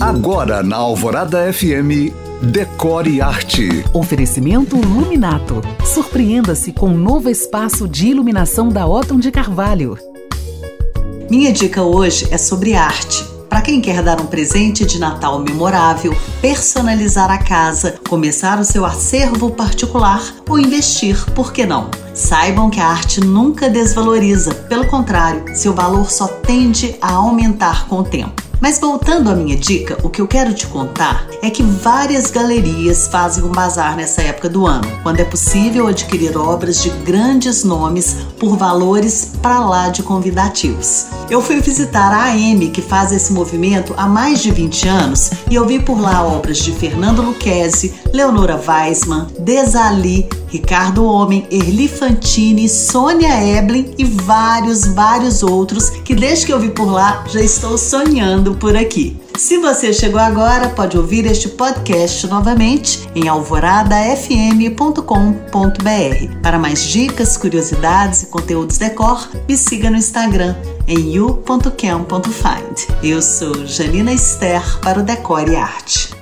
Agora na Alvorada FM, Decore Arte. Oferecimento Luminato. Surpreenda-se com um novo espaço de iluminação da Otton de Carvalho. Minha dica hoje é sobre arte. Para quem quer dar um presente de Natal memorável, personalizar a casa, começar o seu acervo particular ou investir, por que não? Saibam que a arte nunca desvaloriza, pelo contrário, seu valor só tende a aumentar com o tempo. Mas voltando à minha dica, o que eu quero te contar é que várias galerias fazem um bazar nessa época do ano, quando é possível adquirir obras de grandes nomes por valores para lá de convidativos. Eu fui visitar a AM, que faz esse movimento há mais de 20 anos, e eu vi por lá obras de Fernando Lucchesi, Leonora Weissman, Desali, Ricardo Homem, Erli Fantini, Sônia Eblin e vários, vários outros que desde que eu vi por lá já estou sonhando por aqui. Se você chegou agora, pode ouvir este podcast novamente em alvoradafm.com.br. Para mais dicas, curiosidades e conteúdos decor, me siga no Instagram em you.cam.find. Eu sou Janina Esther para o Decore e Arte.